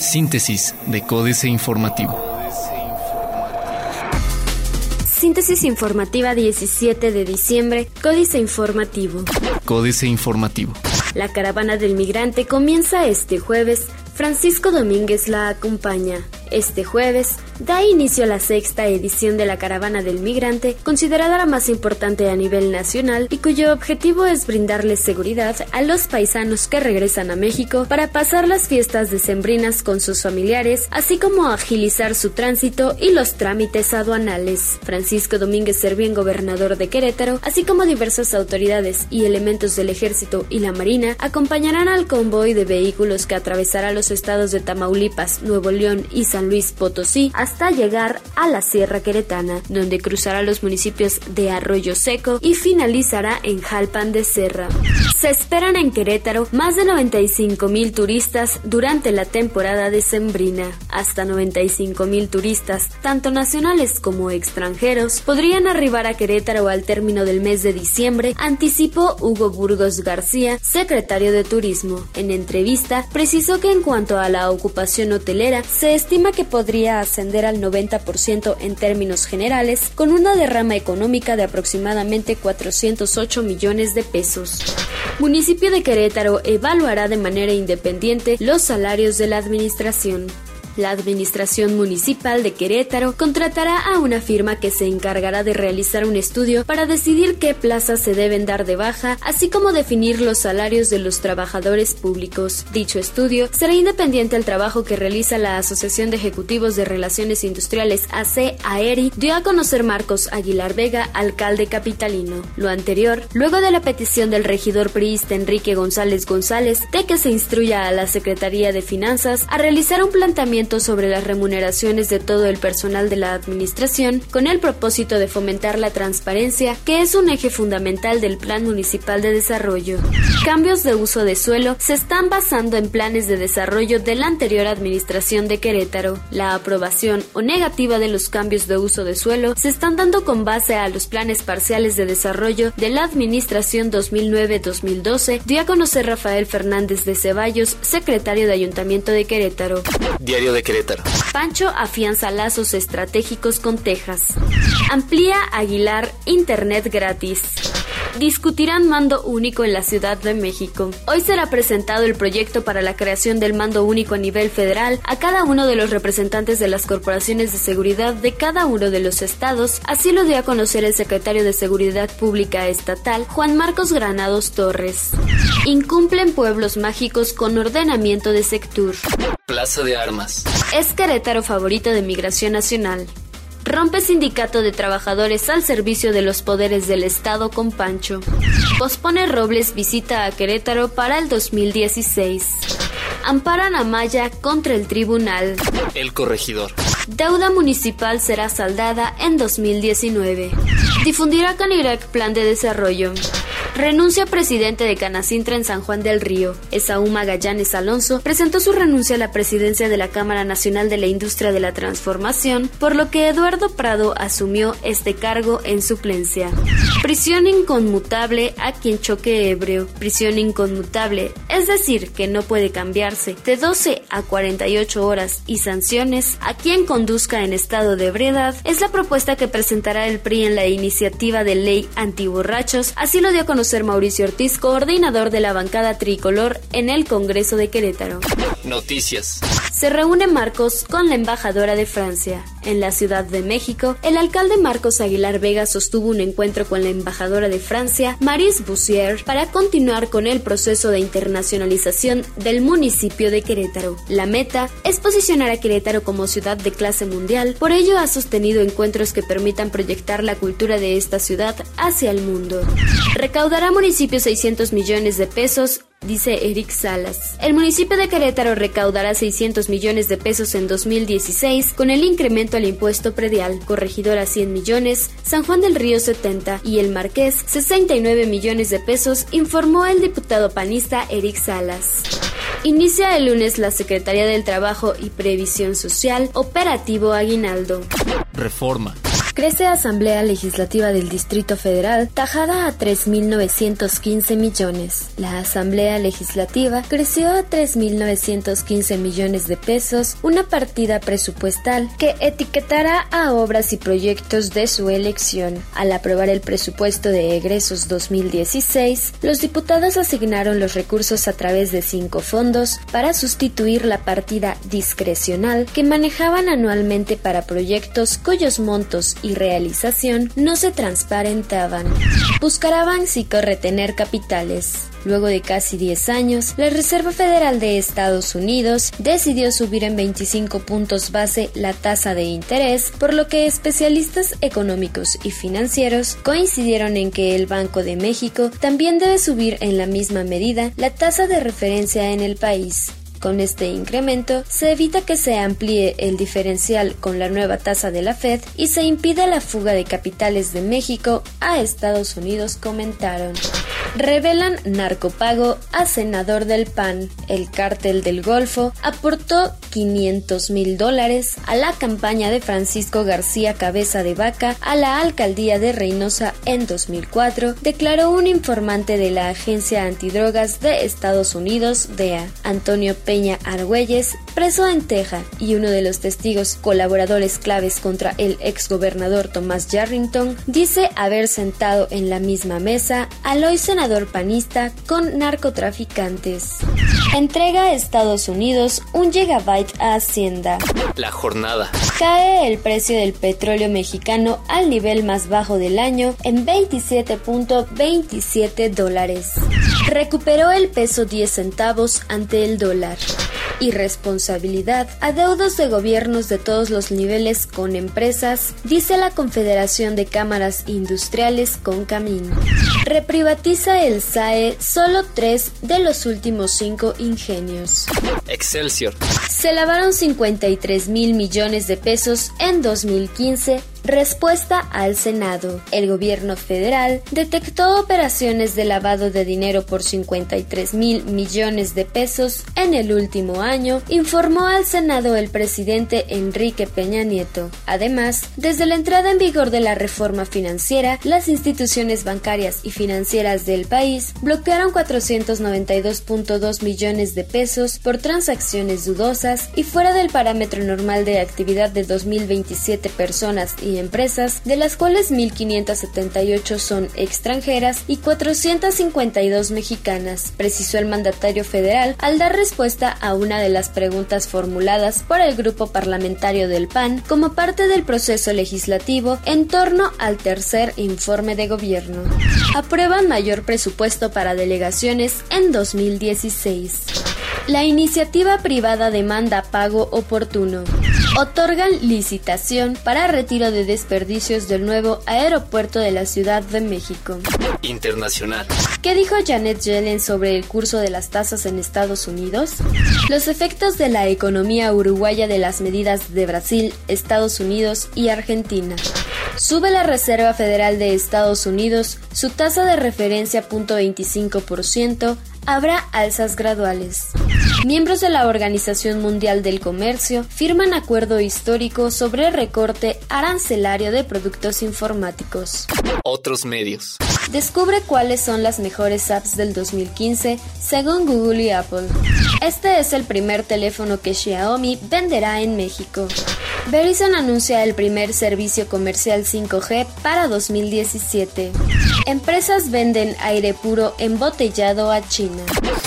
Síntesis de Códice Informativo. Síntesis informativa 17 de diciembre, Códice Informativo. Códice Informativo. La caravana del migrante comienza este jueves. Francisco Domínguez la acompaña. Este jueves da inicio a la sexta edición de la Caravana del Migrante, considerada la más importante a nivel nacional y cuyo objetivo es brindarles seguridad a los paisanos que regresan a México para pasar las fiestas decembrinas con sus familiares, así como agilizar su tránsito y los trámites aduanales. Francisco Domínguez Servién, gobernador de Querétaro, así como diversas autoridades y elementos del Ejército y la Marina, acompañarán al convoy de vehículos que atravesará los estados de Tamaulipas, Nuevo León y San Luis Potosí hasta llegar a la Sierra Queretana, donde cruzará los municipios de Arroyo Seco y finalizará en Jalpan de Serra. Se esperan en Querétaro más de 95 mil turistas durante la temporada decembrina. Hasta 95 mil turistas, tanto nacionales como extranjeros, podrían arribar a Querétaro al término del mes de diciembre, anticipó Hugo Burgos García, secretario de Turismo. En entrevista, precisó que en cuanto a la ocupación hotelera, se estima que podría ascender al 90% en términos generales, con una derrama económica de aproximadamente 408 millones de pesos. Municipio de Querétaro evaluará de manera independiente los salarios de la administración. La Administración Municipal de Querétaro contratará a una firma que se encargará de realizar un estudio para decidir qué plazas se deben dar de baja, así como definir los salarios de los trabajadores públicos. Dicho estudio será independiente al trabajo que realiza la Asociación de Ejecutivos de Relaciones Industriales AC AERI, dio a conocer Marcos Aguilar Vega, alcalde capitalino. Lo anterior, luego de la petición del regidor priista Enrique González González de que se instruya a la Secretaría de Finanzas a realizar un planteamiento sobre las remuneraciones de todo el personal de la Administración con el propósito de fomentar la transparencia, que es un eje fundamental del Plan Municipal de Desarrollo. Cambios de uso de suelo se están basando en planes de desarrollo de la anterior Administración de Querétaro. La aprobación o negativa de los cambios de uso de suelo se están dando con base a los planes parciales de desarrollo de la Administración 2009-2012, dio a conocer Rafael Fernández de Ceballos, secretario de Ayuntamiento de Querétaro. Diario de Pancho afianza lazos estratégicos con Texas. Amplía Aguilar Internet gratis discutirán mando único en la Ciudad de México. Hoy será presentado el proyecto para la creación del mando único a nivel federal a cada uno de los representantes de las corporaciones de seguridad de cada uno de los estados, así lo dio a conocer el secretario de Seguridad Pública Estatal, Juan Marcos Granados Torres. Incumplen pueblos mágicos con ordenamiento de sector. Plaza de Armas. Es Querétaro favorito de Migración Nacional. Rompe sindicato de trabajadores al servicio de los poderes del Estado con Pancho. Pospone Robles visita a Querétaro para el 2016. Amparan a Maya contra el tribunal. El corregidor. Deuda municipal será saldada en 2019. Difundirá Canirac plan de desarrollo. Renuncia presidente de Canacintra en San Juan del Río. Esaú Magallanes Alonso presentó su renuncia a la presidencia de la Cámara Nacional de la Industria de la Transformación, por lo que Eduardo Prado asumió este cargo en suplencia. Prisión inconmutable a quien choque ebrio. Prisión inconmutable, es decir, que no puede cambiarse, de 12 a 48 horas y sanciones a quien conduzca en estado de ebriedad, es la propuesta que presentará el PRI en la iniciativa de ley antiborrachos, así lo dio a conocer ser Mauricio Ortiz, coordinador de la bancada tricolor en el Congreso de Querétaro. Noticias. Se reúne Marcos con la embajadora de Francia. En la Ciudad de México, el alcalde Marcos Aguilar Vega sostuvo un encuentro con la embajadora de Francia, Maris Boussier, para continuar con el proceso de internacionalización del municipio de Querétaro. La meta es posicionar a Querétaro como ciudad de clase mundial, por ello ha sostenido encuentros que permitan proyectar la cultura de esta ciudad hacia el mundo. Recaudará municipio 600 millones de pesos dice Eric Salas. El municipio de Querétaro recaudará 600 millones de pesos en 2016 con el incremento al impuesto predial, corregidora 100 millones, San Juan del Río 70 y el Marqués 69 millones de pesos, informó el diputado panista Eric Salas. Inicia el lunes la Secretaría del Trabajo y Previsión Social, operativo Aguinaldo. Reforma. Crece Asamblea Legislativa del Distrito Federal, tajada a 3.915 millones. La Asamblea Legislativa creció a 3.915 millones de pesos, una partida presupuestal que etiquetará a obras y proyectos de su elección. Al aprobar el presupuesto de egresos 2016, los diputados asignaron los recursos a través de cinco fondos para sustituir la partida discrecional que manejaban anualmente para proyectos cuyos montos y realización no se transparentaban. Buscará Banxico retener capitales. Luego de casi 10 años, la Reserva Federal de Estados Unidos decidió subir en 25 puntos base la tasa de interés, por lo que especialistas económicos y financieros coincidieron en que el Banco de México también debe subir en la misma medida la tasa de referencia en el país. Con este incremento se evita que se amplíe el diferencial con la nueva tasa de la Fed y se impide la fuga de capitales de México a Estados Unidos, comentaron. Revelan narcopago a senador del PAN. El cártel del Golfo aportó 500 mil dólares a la campaña de Francisco García Cabeza de Vaca a la alcaldía de Reynosa en 2004, declaró un informante de la Agencia Antidrogas de Estados Unidos, DEA, Antonio Peña Argüelles, preso en Texas, y uno de los testigos colaboradores claves contra el exgobernador Tomás Yarrington, dice haber sentado en la misma mesa al hoy senador panista con narcotraficantes. Entrega a Estados Unidos un gigabyte a Hacienda. La jornada. Cae el precio del petróleo mexicano al nivel más bajo del año en 27.27 dólares. Recuperó el peso 10 centavos ante el dólar. Irresponsabilidad, adeudos de gobiernos de todos los niveles con empresas, dice la Confederación de Cámaras Industriales con Camino. Reprivatiza el SAE solo tres de los últimos cinco ingenios. Excelsior. Se lavaron 53 mil millones de pesos en 2015 Respuesta al Senado. El gobierno federal detectó operaciones de lavado de dinero por 53 mil millones de pesos en el último año, informó al Senado el presidente Enrique Peña Nieto. Además, desde la entrada en vigor de la reforma financiera, las instituciones bancarias y financieras del país bloquearon 492.2 millones de pesos por transacciones dudosas y fuera del parámetro normal de actividad de 2.027 personas y empresas, de las cuales 1.578 son extranjeras y 452 mexicanas, precisó el mandatario federal al dar respuesta a una de las preguntas formuladas por el grupo parlamentario del PAN como parte del proceso legislativo en torno al tercer informe de gobierno. Aprueban mayor presupuesto para delegaciones en 2016. La iniciativa privada demanda pago oportuno. Otorgan licitación para retiro de desperdicios del nuevo aeropuerto de la Ciudad de México. Internacional. ¿Qué dijo Janet Yellen sobre el curso de las tasas en Estados Unidos? Los efectos de la economía uruguaya de las medidas de Brasil, Estados Unidos y Argentina. Sube la Reserva Federal de Estados Unidos su tasa de referencia .25% habrá alzas graduales. Miembros de la Organización Mundial del Comercio firman acuerdo histórico sobre el recorte arancelario de productos informáticos. Otros medios. Descubre cuáles son las mejores apps del 2015 según Google y Apple. Este es el primer teléfono que Xiaomi venderá en México. Verizon anuncia el primer servicio comercial 5G para 2017. Empresas venden aire puro embotellado a China.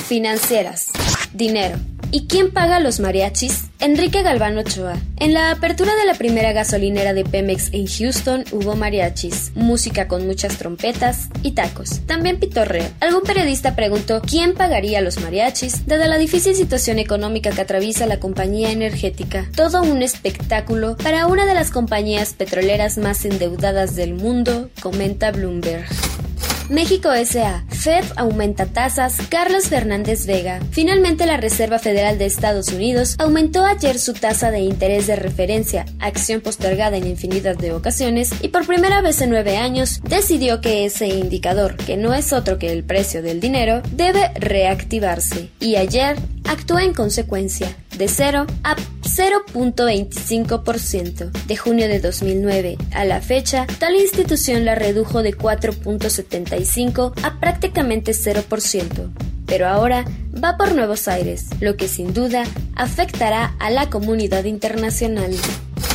Financieras. Dinero. ¿Y quién paga los mariachis? Enrique Galván Ochoa. En la apertura de la primera gasolinera de Pemex en Houston hubo mariachis, música con muchas trompetas y tacos. También pitorreo. Algún periodista preguntó quién pagaría los mariachis, dada la difícil situación económica que atraviesa la compañía energética. Todo un espectáculo para una de las compañías petroleras más endeudadas del mundo, comenta Bloomberg. México S.A. FED aumenta tasas. Carlos Fernández Vega. Finalmente, la Reserva Federal de Estados Unidos aumentó ayer su tasa de interés de referencia, acción postergada en infinidad de ocasiones, y por primera vez en nueve años decidió que ese indicador, que no es otro que el precio del dinero, debe reactivarse. Y ayer actuó en consecuencia, de 0 a 0.25%. De junio de 2009 a la fecha, tal institución la redujo de 4.75 a prácticamente 0% pero ahora va por Nuevos Aires, lo que sin duda afectará a la comunidad internacional.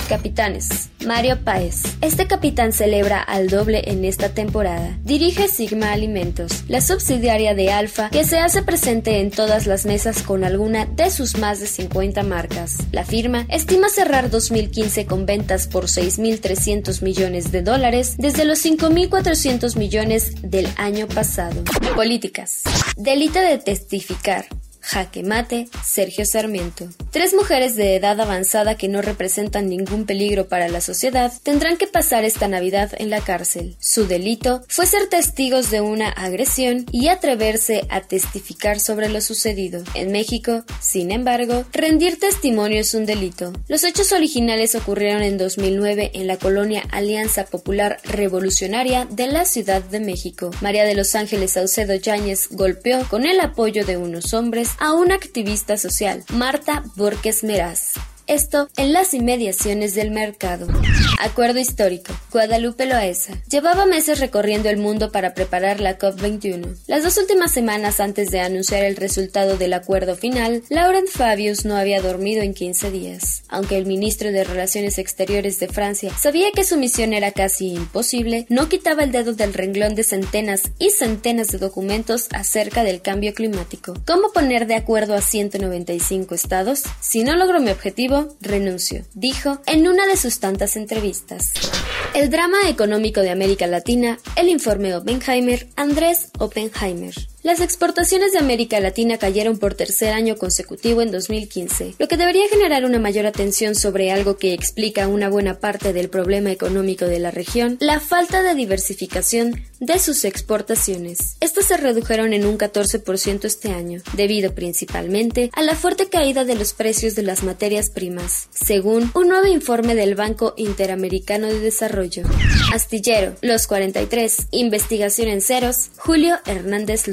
Capitanes. Mario Páez. Este capitán celebra al doble en esta temporada. Dirige Sigma Alimentos, la subsidiaria de Alfa que se hace presente en todas las mesas con alguna de sus más de 50 marcas. La firma estima cerrar 2015 con ventas por 6.300 millones de dólares desde los 5.400 millones del año pasado. Políticas. Delito de testificar. Jaque Mate, Sergio Sarmiento. Tres mujeres de edad avanzada que no representan ningún peligro para la sociedad tendrán que pasar esta Navidad en la cárcel. Su delito fue ser testigos de una agresión y atreverse a testificar sobre lo sucedido. En México, sin embargo, rendir testimonio es un delito. Los hechos originales ocurrieron en 2009 en la colonia Alianza Popular Revolucionaria de la Ciudad de México. María de los Ángeles Saucedo Yáñez golpeó con el apoyo de unos hombres a una activista social, Marta Borges Meraz esto en las inmediaciones del mercado. Acuerdo histórico. Guadalupe Loaesa. Llevaba meses recorriendo el mundo para preparar la COP21. Las dos últimas semanas antes de anunciar el resultado del acuerdo final, Laurent Fabius no había dormido en 15 días. Aunque el ministro de Relaciones Exteriores de Francia sabía que su misión era casi imposible, no quitaba el dedo del renglón de centenas y centenas de documentos acerca del cambio climático. ¿Cómo poner de acuerdo a 195 estados? Si no logro mi objetivo, renuncio, dijo en una de sus tantas entrevistas. El drama económico de América Latina, el informe Oppenheimer, Andrés Oppenheimer. Las exportaciones de América Latina cayeron por tercer año consecutivo en 2015, lo que debería generar una mayor atención sobre algo que explica una buena parte del problema económico de la región, la falta de diversificación de sus exportaciones. Estas se redujeron en un 14% este año, debido principalmente a la fuerte caída de los precios de las materias primas, según un nuevo informe del Banco Interamericano de Desarrollo. Astillero, los 43, investigación en ceros, Julio Hernández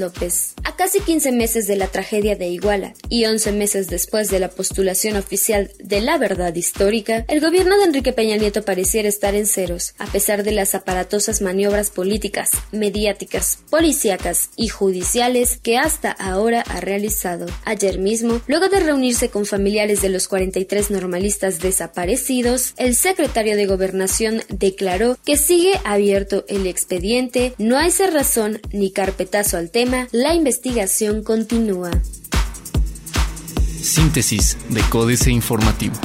A casi 15 meses de la tragedia de Iguala y 11 meses después de la postulación oficial de la verdad histórica, el gobierno de Enrique Peña Nieto pareciera estar en ceros, a pesar de las aparatosas maniobras políticas, mediáticas, policíacas y judiciales que hasta ahora ha realizado. Ayer mismo, luego de reunirse con familiares de los 43 normalistas desaparecidos, el secretario de Gobernación declaró que sigue abierto el expediente, no hay cerrazón ni carpetazo al tema, la investigación continúa. Síntesis de Códice Informativo.